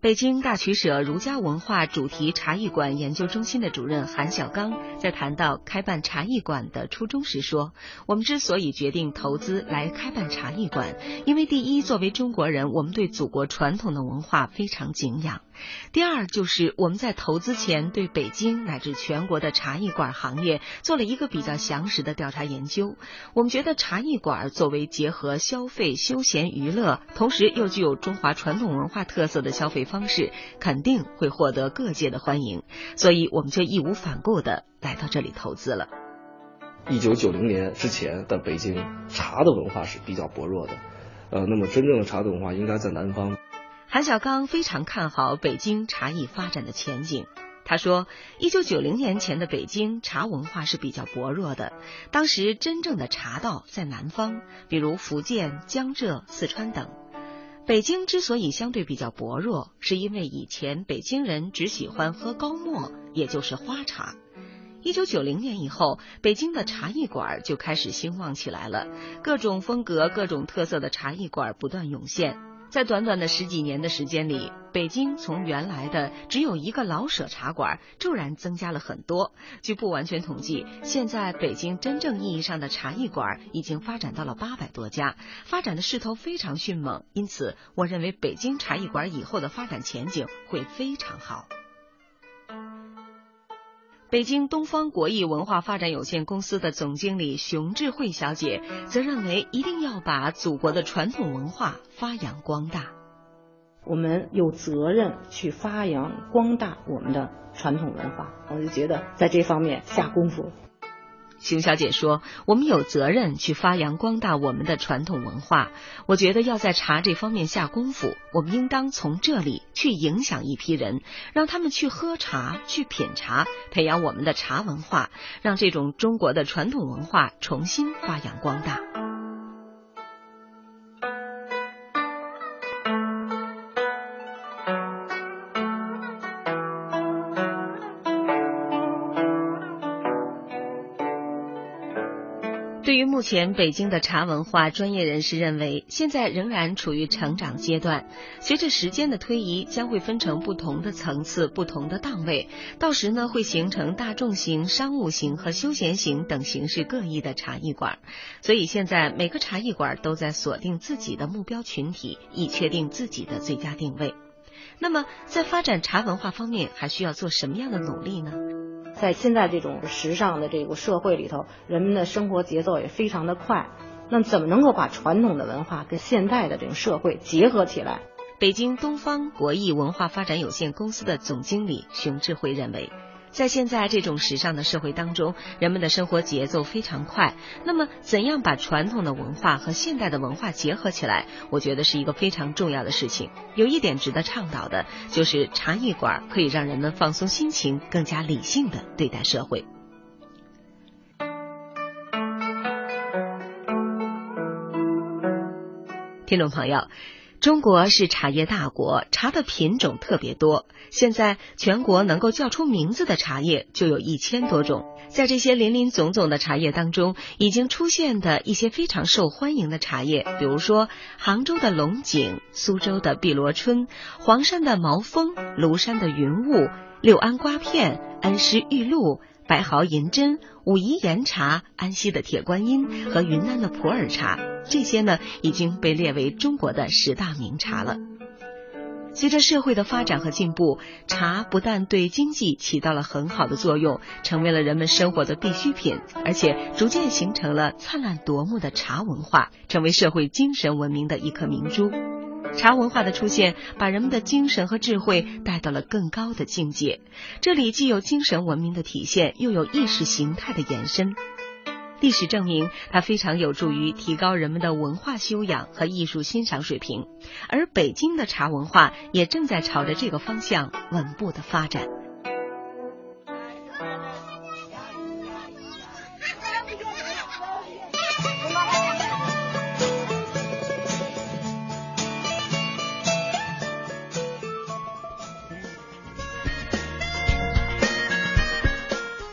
北京大曲舍儒家文化主题茶艺馆研究中心的主任韩小刚在谈到开办茶艺馆的初衷时说：“我们之所以决定投资来开办茶艺馆，因为第一，作为中国人，我们对祖国传统的文化非常敬仰；第二，就是我们在投资前对北京乃至全国的茶艺馆行业做了一个比较详实的调查研究。我们觉得茶艺馆作为结合消费、休闲、娱乐，同时又具有中华传统文化特色的消费。”方式肯定会获得各界的欢迎，所以我们就义无反顾的来到这里投资了。一九九零年之前的北京茶的文化是比较薄弱的，呃，那么真正的茶的文化应该在南方。韩小刚非常看好北京茶艺发展的前景。他说，一九九零年前的北京茶文化是比较薄弱的，当时真正的茶道在南方，比如福建、江浙、四川等。北京之所以相对比较薄弱，是因为以前北京人只喜欢喝高沫，也就是花茶。一九九零年以后，北京的茶艺馆就开始兴旺起来了，各种风格、各种特色的茶艺馆不断涌现。在短短的十几年的时间里，北京从原来的只有一个老舍茶馆，骤然增加了很多。据不完全统计，现在北京真正意义上的茶艺馆已经发展到了八百多家，发展的势头非常迅猛。因此，我认为北京茶艺馆以后的发展前景会非常好。北京东方国艺文化发展有限公司的总经理熊智慧小姐则认为，一定要把祖国的传统文化发扬光大。我们有责任去发扬光大我们的传统文化，我就觉得在这方面下功夫。熊小姐说：“我们有责任去发扬光大我们的传统文化。我觉得要在茶这方面下功夫，我们应当从这里去影响一批人，让他们去喝茶、去品茶，培养我们的茶文化，让这种中国的传统文化重新发扬光大。”目前北京的茶文化，专业人士认为，现在仍然处于成长阶段。随着时间的推移，将会分成不同的层次、不同的档位，到时呢，会形成大众型、商务型和休闲型等形式各异的茶艺馆。所以，现在每个茶艺馆都在锁定自己的目标群体，以确定自己的最佳定位。那么，在发展茶文化方面，还需要做什么样的努力呢？在现在这种时尚的这个社会里头，人们的生活节奏也非常的快。那怎么能够把传统的文化跟现代的这种社会结合起来？北京东方国艺文化发展有限公司的总经理熊智慧认为。在现在这种时尚的社会当中，人们的生活节奏非常快。那么，怎样把传统的文化和现代的文化结合起来？我觉得是一个非常重要的事情。有一点值得倡导的，就是茶艺馆可以让人们放松心情，更加理性的对待社会。听众朋友。中国是茶叶大国，茶的品种特别多。现在全国能够叫出名字的茶叶就有一千多种。在这些林林总总的茶叶当中，已经出现的一些非常受欢迎的茶叶，比如说杭州的龙井、苏州的碧螺春、黄山的毛峰、庐山的云雾、六安瓜片、恩施玉露。白毫银针、武夷岩茶、安溪的铁观音和云南的普洱茶，这些呢已经被列为中国的十大名茶了。随着社会的发展和进步，茶不但对经济起到了很好的作用，成为了人们生活的必需品，而且逐渐形成了灿烂夺目的茶文化，成为社会精神文明的一颗明珠。茶文化的出现，把人们的精神和智慧带到了更高的境界。这里既有精神文明的体现，又有意识形态的延伸。历史证明，它非常有助于提高人们的文化修养和艺术欣赏水平。而北京的茶文化也正在朝着这个方向稳步的发展。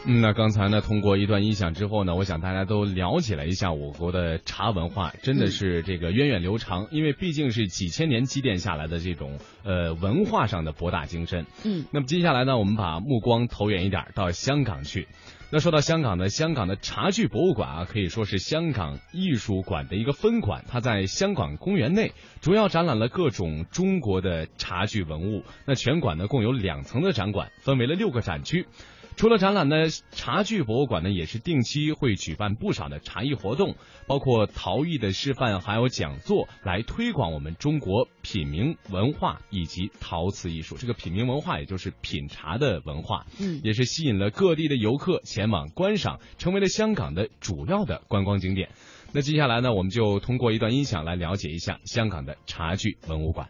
那刚才呢，通过一段音响之后呢，我想大家都了解了一下我国的茶文化，真的是这个源远流长，因为毕竟是几千年积淀下来的这种呃文化上的博大精深。嗯，那么接下来呢，我们把目光投远一点，到香港去。那说到香港呢，香港的茶具博物馆啊，可以说是香港艺术馆的一个分馆，它在香港公园内，主要展览了各种中国的茶具文物。那全馆呢共有两层的展馆，分为了六个展区。除了展览呢，茶具博物馆呢也是定期会举办不少的茶艺活动，包括陶艺的示范，还有讲座，来推广我们中国品茗文化以及陶瓷艺术。这个品茗文化也就是品茶的文化，嗯，也是吸引了各地的游客前往观赏，成为了香港的主要的观光景点。那接下来呢，我们就通过一段音响来了解一下香港的茶具文物馆。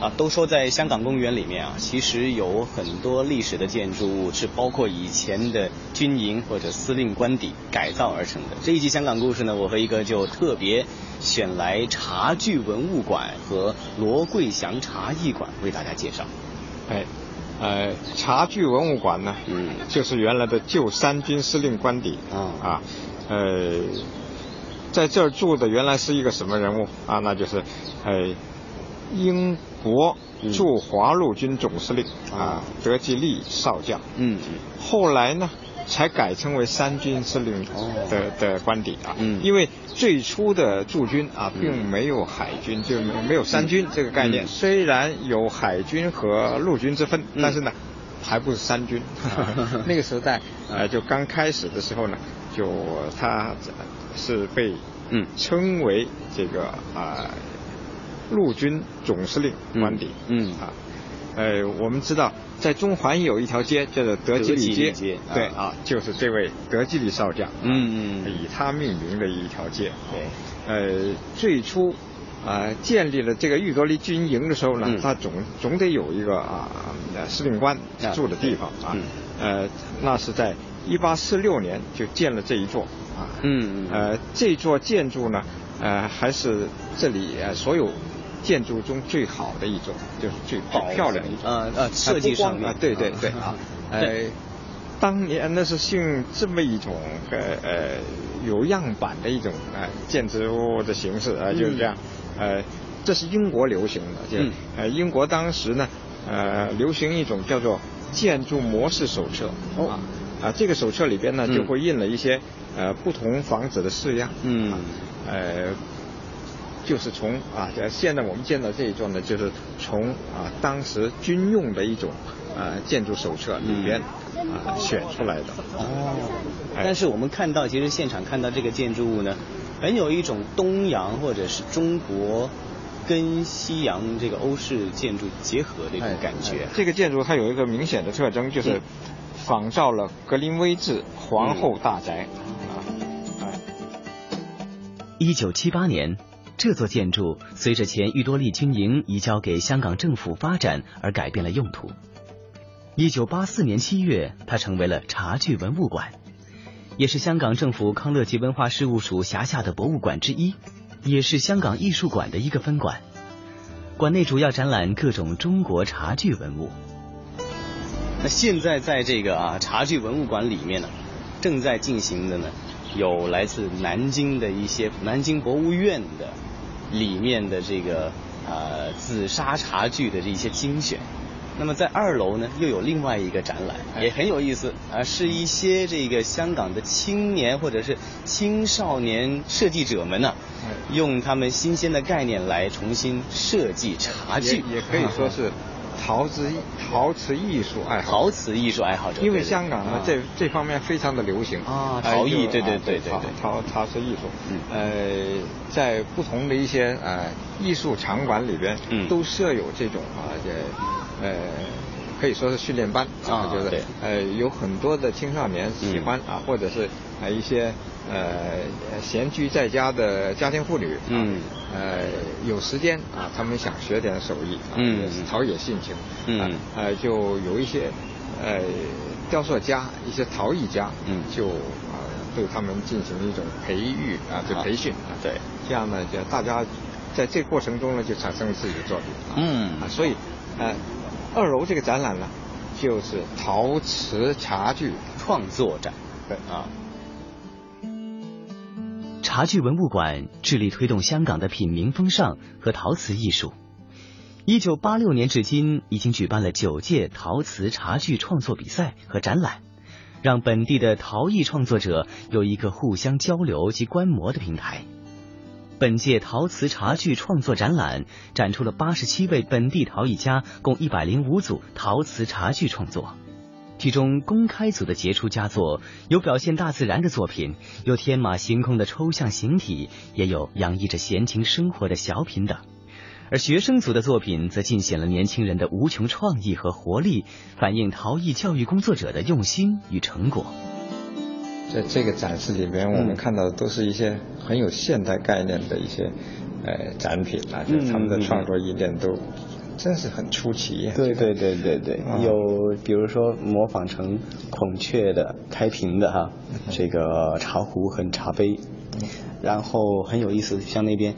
啊，都说在香港公园里面啊，其实有很多历史的建筑物是包括以前的军营或者司令官邸改造而成的。这一集香港故事呢，我和一哥就特别选来茶具文物馆和罗桂祥茶艺馆为大家介绍。哎，呃，茶具文物馆呢，嗯，就是原来的旧三军司令官邸啊啊，呃，在这儿住的原来是一个什么人物啊？那就是，呃。英国驻华陆军总司令啊，德吉利少将。嗯，后来呢，才改称为三军司令的的官邸啊。嗯，因为最初的驻军啊，并没有海军，就没有三军这个概念。虽然有海军和陆军之分，但是呢，还不是三军。那个时代，呃，就刚开始的时候呢，就他是被嗯称为这个啊。陆军总司令官邸，嗯啊，呃，我们知道在中环有一条街叫做德基里街，对啊，就是这位德基里少将，嗯嗯，以他命名的一条街。对，呃，最初啊建立了这个玉多利军营的时候呢，他总总得有一个啊司令官住的地方啊，呃，那是在一八四六年就建了这一座啊，嗯呃，这座建筑呢，呃，还是这里所有。建筑中最好的一种，就是最最漂亮一种。呃呃，设计上啊，对对对啊，呃，当年那是用这么一种呃呃有样板的一种呃建筑物的形式啊，就是这样。呃，这是英国流行的，就呃英国当时呢呃流行一种叫做建筑模式手册啊啊，这个手册里边呢就会印了一些呃不同房子的式样。嗯。呃。就是从啊，现在我们见到这一座呢，就是从啊当时军用的一种啊建筑手册里边啊选出来的。哦。但是我们看到，其实现场看到这个建筑物呢，很有一种东洋或者是中国跟西洋这个欧式建筑结合的一种感觉。这个建筑它有一个明显的特征，就是仿照了格林威治皇后大宅。一九七八年。这座建筑随着前裕多利军营移交给香港政府发展而改变了用途。一九八四年七月，它成为了茶具文物馆，也是香港政府康乐及文化事务署辖下的博物馆之一，也是香港艺术馆的一个分馆。馆内主要展览各种中国茶具文物。那现在在这个啊茶具文物馆里面呢，正在进行的呢，有来自南京的一些南京博物院的。里面的这个呃紫砂茶具的这些精选，那么在二楼呢又有另外一个展览，也很有意思啊，是一些这个香港的青年或者是青少年设计者们呢，用他们新鲜的概念来重新设计茶具，也可以说是。陶瓷陶瓷艺术爱好，陶瓷艺术爱好者，因为香港呢这这方面非常的流行。啊，陶艺，对对对对对，陶陶瓷艺术，呃，在不同的一些呃艺术场馆里边，都设有这种啊，这呃可以说是训练班啊，就是呃有很多的青少年喜欢啊，或者是啊一些。呃，闲居在家的家庭妇女，嗯，呃，有时间啊，他们想学点手艺，嗯，陶冶性情，嗯，呃，就有一些呃雕塑家、一些陶艺家，嗯，就啊对他们进行一种培育啊，就培训啊，对，这样呢，就大家在这过程中呢，就产生了自己的作品，嗯，啊，所以呃，二楼这个展览呢，就是陶瓷茶具创作展，对啊。茶具文物馆致力推动香港的品茗风尚和陶瓷艺术。一九八六年至今，已经举办了九届陶瓷茶具创作比赛和展览，让本地的陶艺创作者有一个互相交流及观摩的平台。本届陶瓷茶具创作展览展出了八十七位本地陶艺家共一百零五组陶瓷茶具创作。其中公开组的杰出佳作有表现大自然的作品，有天马行空的抽象形体，也有洋溢着闲情生活的小品等；而学生组的作品则尽显了年轻人的无穷创意和活力，反映陶艺教育工作者的用心与成果。在这个展示里边，我们看到的都是一些很有现代概念的一些呃展品啊，就他们的创作意念都。真是很出奇。对对对对对，有比如说模仿成孔雀的开屏的哈，这个茶壶和茶杯，然后很有意思，像那边，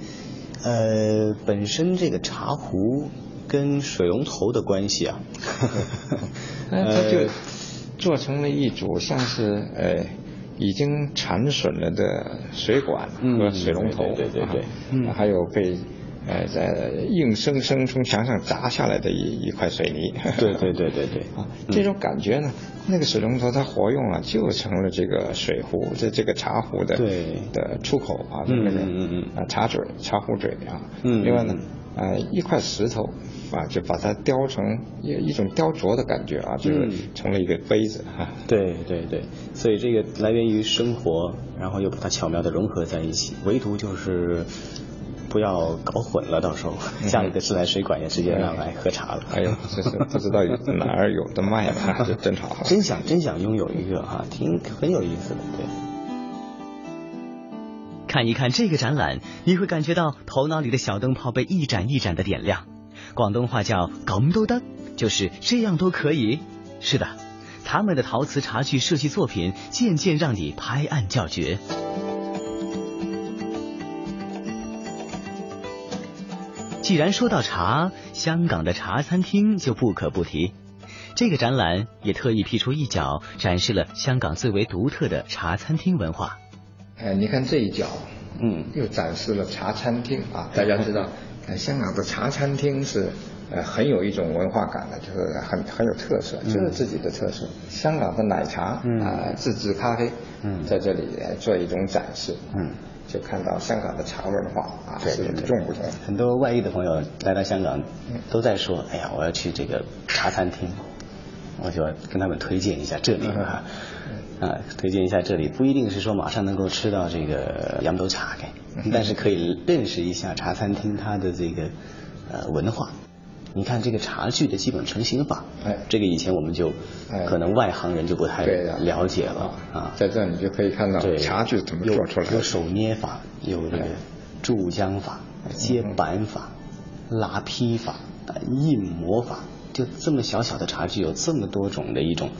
呃，本身这个茶壶跟水龙头的关系啊，它就做成了一组像是呃已经残损了的水管和水龙头，对对对，还有被。呃，在硬生生从墙上砸下来的一一块水泥，对对对对对，啊，这种感觉呢，那个水龙头它活用了，就成了这个水壶，这这个茶壶的对的出口啊，那个嗯嗯。啊茶嘴茶壶嘴啊，嗯，另外呢，啊一块石头啊，就把它雕成一一种雕琢的感觉啊，就是成了一个杯子哈，对对对，所以这个来源于生活，然后又把它巧妙的融合在一起，唯独就是。不要搞混了，到时候家里的自来水管也直接让来喝茶了。哎呦，这是不知道哪儿有的卖吧，这真好。真想真想拥有一个哈，挺很有意思的，对。看一看这个展览，你会感觉到头脑里的小灯泡被一盏一盏的点亮。广东话叫“咁都得”，就是这样都可以。是的，他们的陶瓷茶具设计作品渐渐让你拍案叫绝。既然说到茶，香港的茶餐厅就不可不提。这个展览也特意辟出一角，展示了香港最为独特的茶餐厅文化。哎，你看这一角，嗯，又展示了茶餐厅啊。大家知道，呃，香港的茶餐厅是呃很有一种文化感的，就是很很有特色，就是自己的特色。香港的奶茶啊，自制咖啡，嗯，在这里做一种展示，嗯，就看到香港的茶文化啊是与众不同。很多外地的朋友来到香港，都在说，哎呀，我要去这个茶餐厅，我就跟他们推荐一下这里啊。啊，推荐一下这里，不一定是说马上能够吃到这个扬州茶给，但是可以认识一下茶餐厅它的这个呃文化。你看这个茶具的基本成型法，哎，这个以前我们就可能外行人就不太了解了啊。在这你就可以看到茶具怎么做出来，有手捏法，有这个注浆法、接板法、拉坯法、印模法，就这么小小的茶具有这么多种的一种。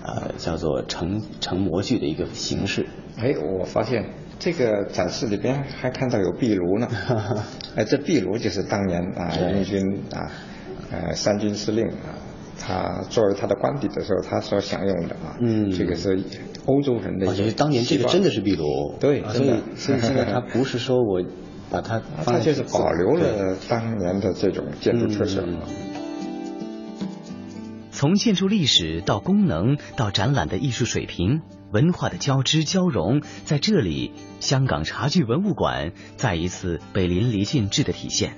呃，叫做成成模具的一个形式。哎，我发现这个展示里边还看到有壁炉呢。哎，这壁炉就是当年啊，英军啊，呃，三军司令啊，他作为他的官邸的时候，他所享用的啊。嗯。这个是欧洲人的。我觉得当年这个真的是壁炉。对，真的。所以现在他不是说我把它，他就是保留了当年的这种建筑特色。从建筑历史到功能到展览的艺术水平，文化的交织交融，在这里，香港茶具文物馆再一次被淋漓尽致的体现。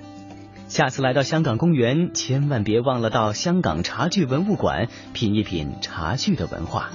下次来到香港公园，千万别忘了到香港茶具文物馆品一品茶具的文化。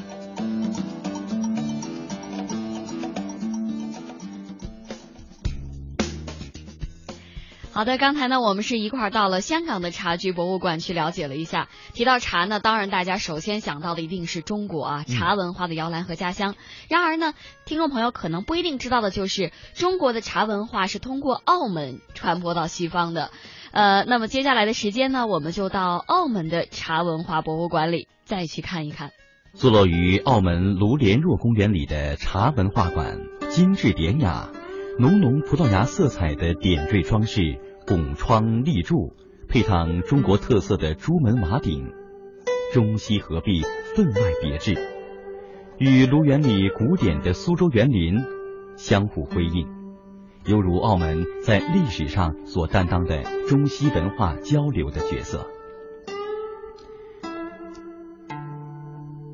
好的，刚才呢，我们是一块儿到了香港的茶具博物馆去了解了一下。提到茶呢，当然大家首先想到的一定是中国啊，茶文化的摇篮和家乡。然而呢，听众朋友可能不一定知道的就是，中国的茶文化是通过澳门传播到西方的。呃，那么接下来的时间呢，我们就到澳门的茶文化博物馆里再去看一看。坐落于澳门卢莲若公园里的茶文化馆，精致典雅，浓浓葡萄牙色彩的点缀装饰。拱窗立柱，配上中国特色的朱门瓦顶，中西合璧，分外别致，与卢园里古典的苏州园林相互辉映，犹如澳门在历史上所担当的中西文化交流的角色。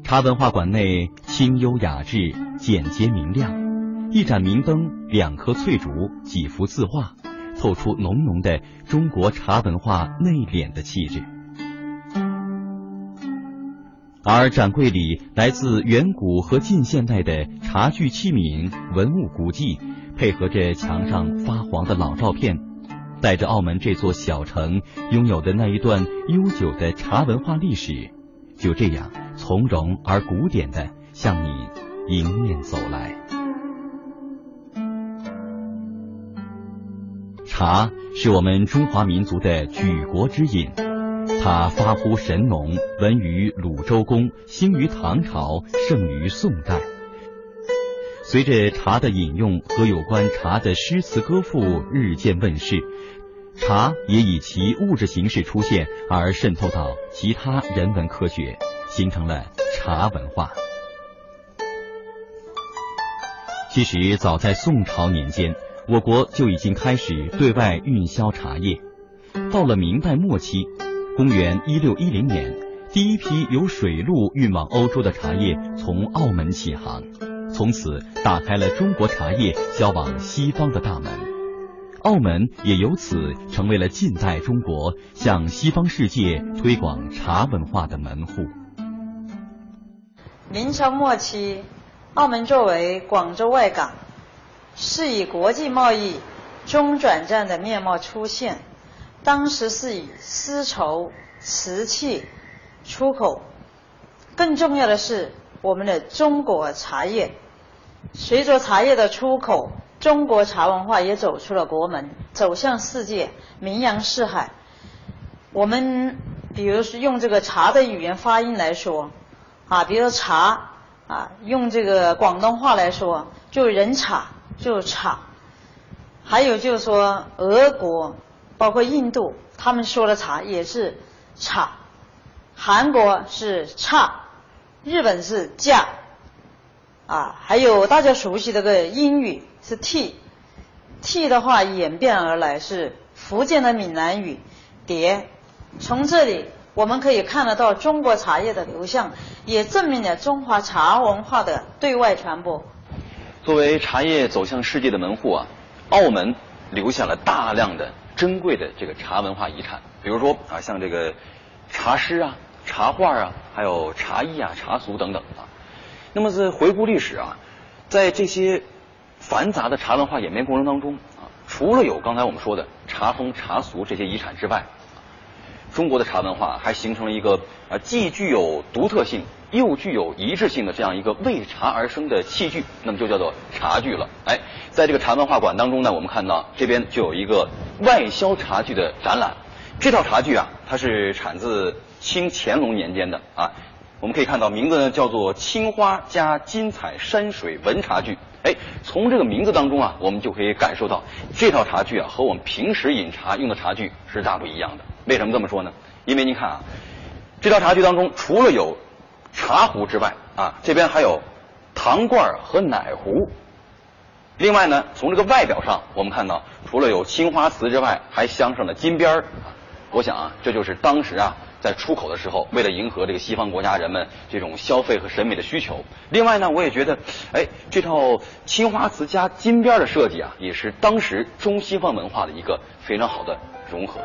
茶文化馆内清幽雅致，简洁明亮，一盏明灯，两棵翠竹，几幅字画。透出浓浓的中国茶文化内敛的气质，而展柜里来自远古和近现代的茶具器皿、文物古迹，配合着墙上发黄的老照片，带着澳门这座小城拥有的那一段悠久的茶文化历史，就这样从容而古典的向你迎面走来。茶是我们中华民族的举国之饮，它发乎神农，闻于鲁周公，兴于唐朝，盛于宋代。随着茶的饮用和有关茶的诗词歌赋日渐问世，茶也以其物质形式出现，而渗透到其他人文科学，形成了茶文化。其实，早在宋朝年间。我国就已经开始对外运销茶叶。到了明代末期，公元一六一零年，第一批由水路运往欧洲的茶叶从澳门起航，从此打开了中国茶叶销往西方的大门。澳门也由此成为了近代中国向西方世界推广茶文化的门户。明朝末期，澳门作为广州外港。是以国际贸易中转站的面貌出现。当时是以丝绸、瓷器出口，更重要的是我们的中国茶叶。随着茶叶的出口，中国茶文化也走出了国门，走向世界，名扬四海。我们比如说用这个茶的语言发音来说，啊，比如说茶啊，用这个广东话来说，就人茶，就茶。还有就是说，俄国。包括印度，他们说的茶也是茶，韩国是差，日本是价，啊，还有大家熟悉的个英语是 t，t 的话演变而来是福建的闽南语蝶，从这里我们可以看得到中国茶叶的流向，也证明了中华茶文化的对外传播。作为茶叶走向世界的门户啊，澳门留下了大量的。珍贵的这个茶文化遗产，比如说啊，像这个茶诗啊、茶画啊，还有茶艺啊、茶俗等等啊。那么在回顾历史啊，在这些繁杂的茶文化演变过程当中啊，除了有刚才我们说的茶风茶俗这些遗产之外，中国的茶文化还形成了一个啊，既具有独特性。又具有一致性的这样一个为茶而生的器具，那么就叫做茶具了。哎，在这个茶文化馆当中呢，我们看到这边就有一个外销茶具的展览。这套茶具啊，它是产自清乾隆年间的啊。我们可以看到名字呢叫做青花加金彩山水文茶具。哎，从这个名字当中啊，我们就可以感受到这套茶具啊和我们平时饮茶用的茶具是大不一样的。为什么这么说呢？因为您看啊，这套茶具当中除了有茶壶之外啊，这边还有糖罐和奶壶。另外呢，从这个外表上，我们看到除了有青花瓷之外，还镶上了金边儿。我想啊，这就是当时啊在出口的时候，为了迎合这个西方国家人们这种消费和审美的需求。另外呢，我也觉得，哎，这套青花瓷加金边的设计啊，也是当时中西方文化的一个非常好的融合。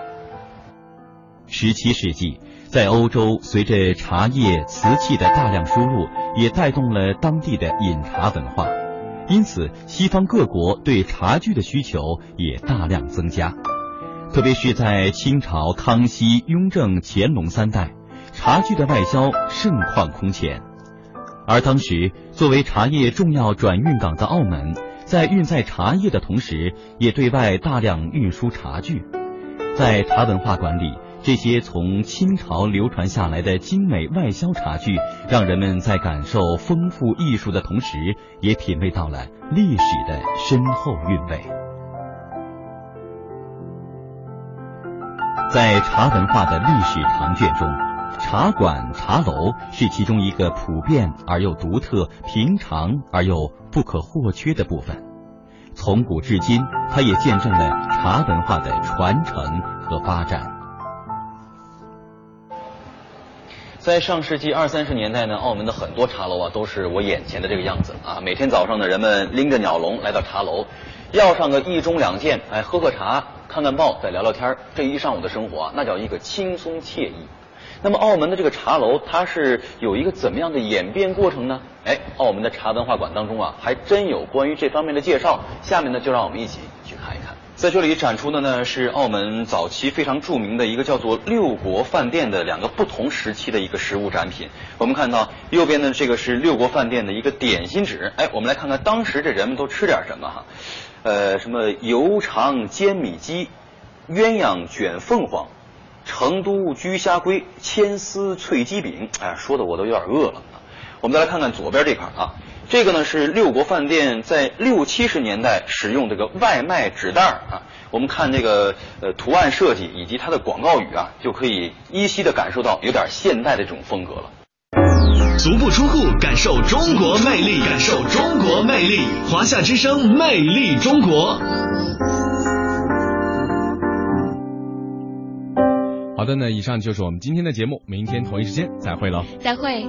十七世纪。在欧洲，随着茶叶、瓷器的大量输入，也带动了当地的饮茶文化。因此，西方各国对茶具的需求也大量增加。特别是在清朝康熙、雍正、乾隆三代，茶具的外销盛况空前。而当时作为茶叶重要转运港的澳门，在运载茶叶的同时，也对外大量运输茶具。在茶文化馆里。这些从清朝流传下来的精美外销茶具，让人们在感受丰富艺术的同时，也品味到了历史的深厚韵味。在茶文化的历史长卷中，茶馆、茶楼是其中一个普遍而又独特、平常而又不可或缺的部分。从古至今，它也见证了茶文化的传承和发展。在上世纪二三十年代呢，澳门的很多茶楼啊，都是我眼前的这个样子啊。每天早上呢，人们拎着鸟笼来到茶楼，要上个一盅两件，哎，喝喝茶，看看报，再聊聊天这一上午的生活啊，那叫一个轻松惬意。那么，澳门的这个茶楼，它是有一个怎么样的演变过程呢？哎，澳门的茶文化馆当中啊，还真有关于这方面的介绍。下面呢，就让我们一起去看一看。在这里展出的呢是澳门早期非常著名的一个叫做六国饭店的两个不同时期的一个实物展品。我们看到右边的这个是六国饭店的一个点心纸，哎，我们来看看当时这人们都吃点什么哈？呃，什么油肠煎米鸡、鸳鸯卷凤凰、成都居虾龟、千丝脆鸡饼，哎，说的我都有点饿了。我们再来看看左边这块啊。这个呢是六国饭店在六七十年代使用这个外卖纸袋啊，我们看这个呃图案设计以及它的广告语啊，就可以依稀的感受到有点现代的这种风格了。足不出户，感受中国魅力，感受中国魅力，华夏之声，魅力中国。好的那，以上就是我们今天的节目，明天同一时间再会喽。再会。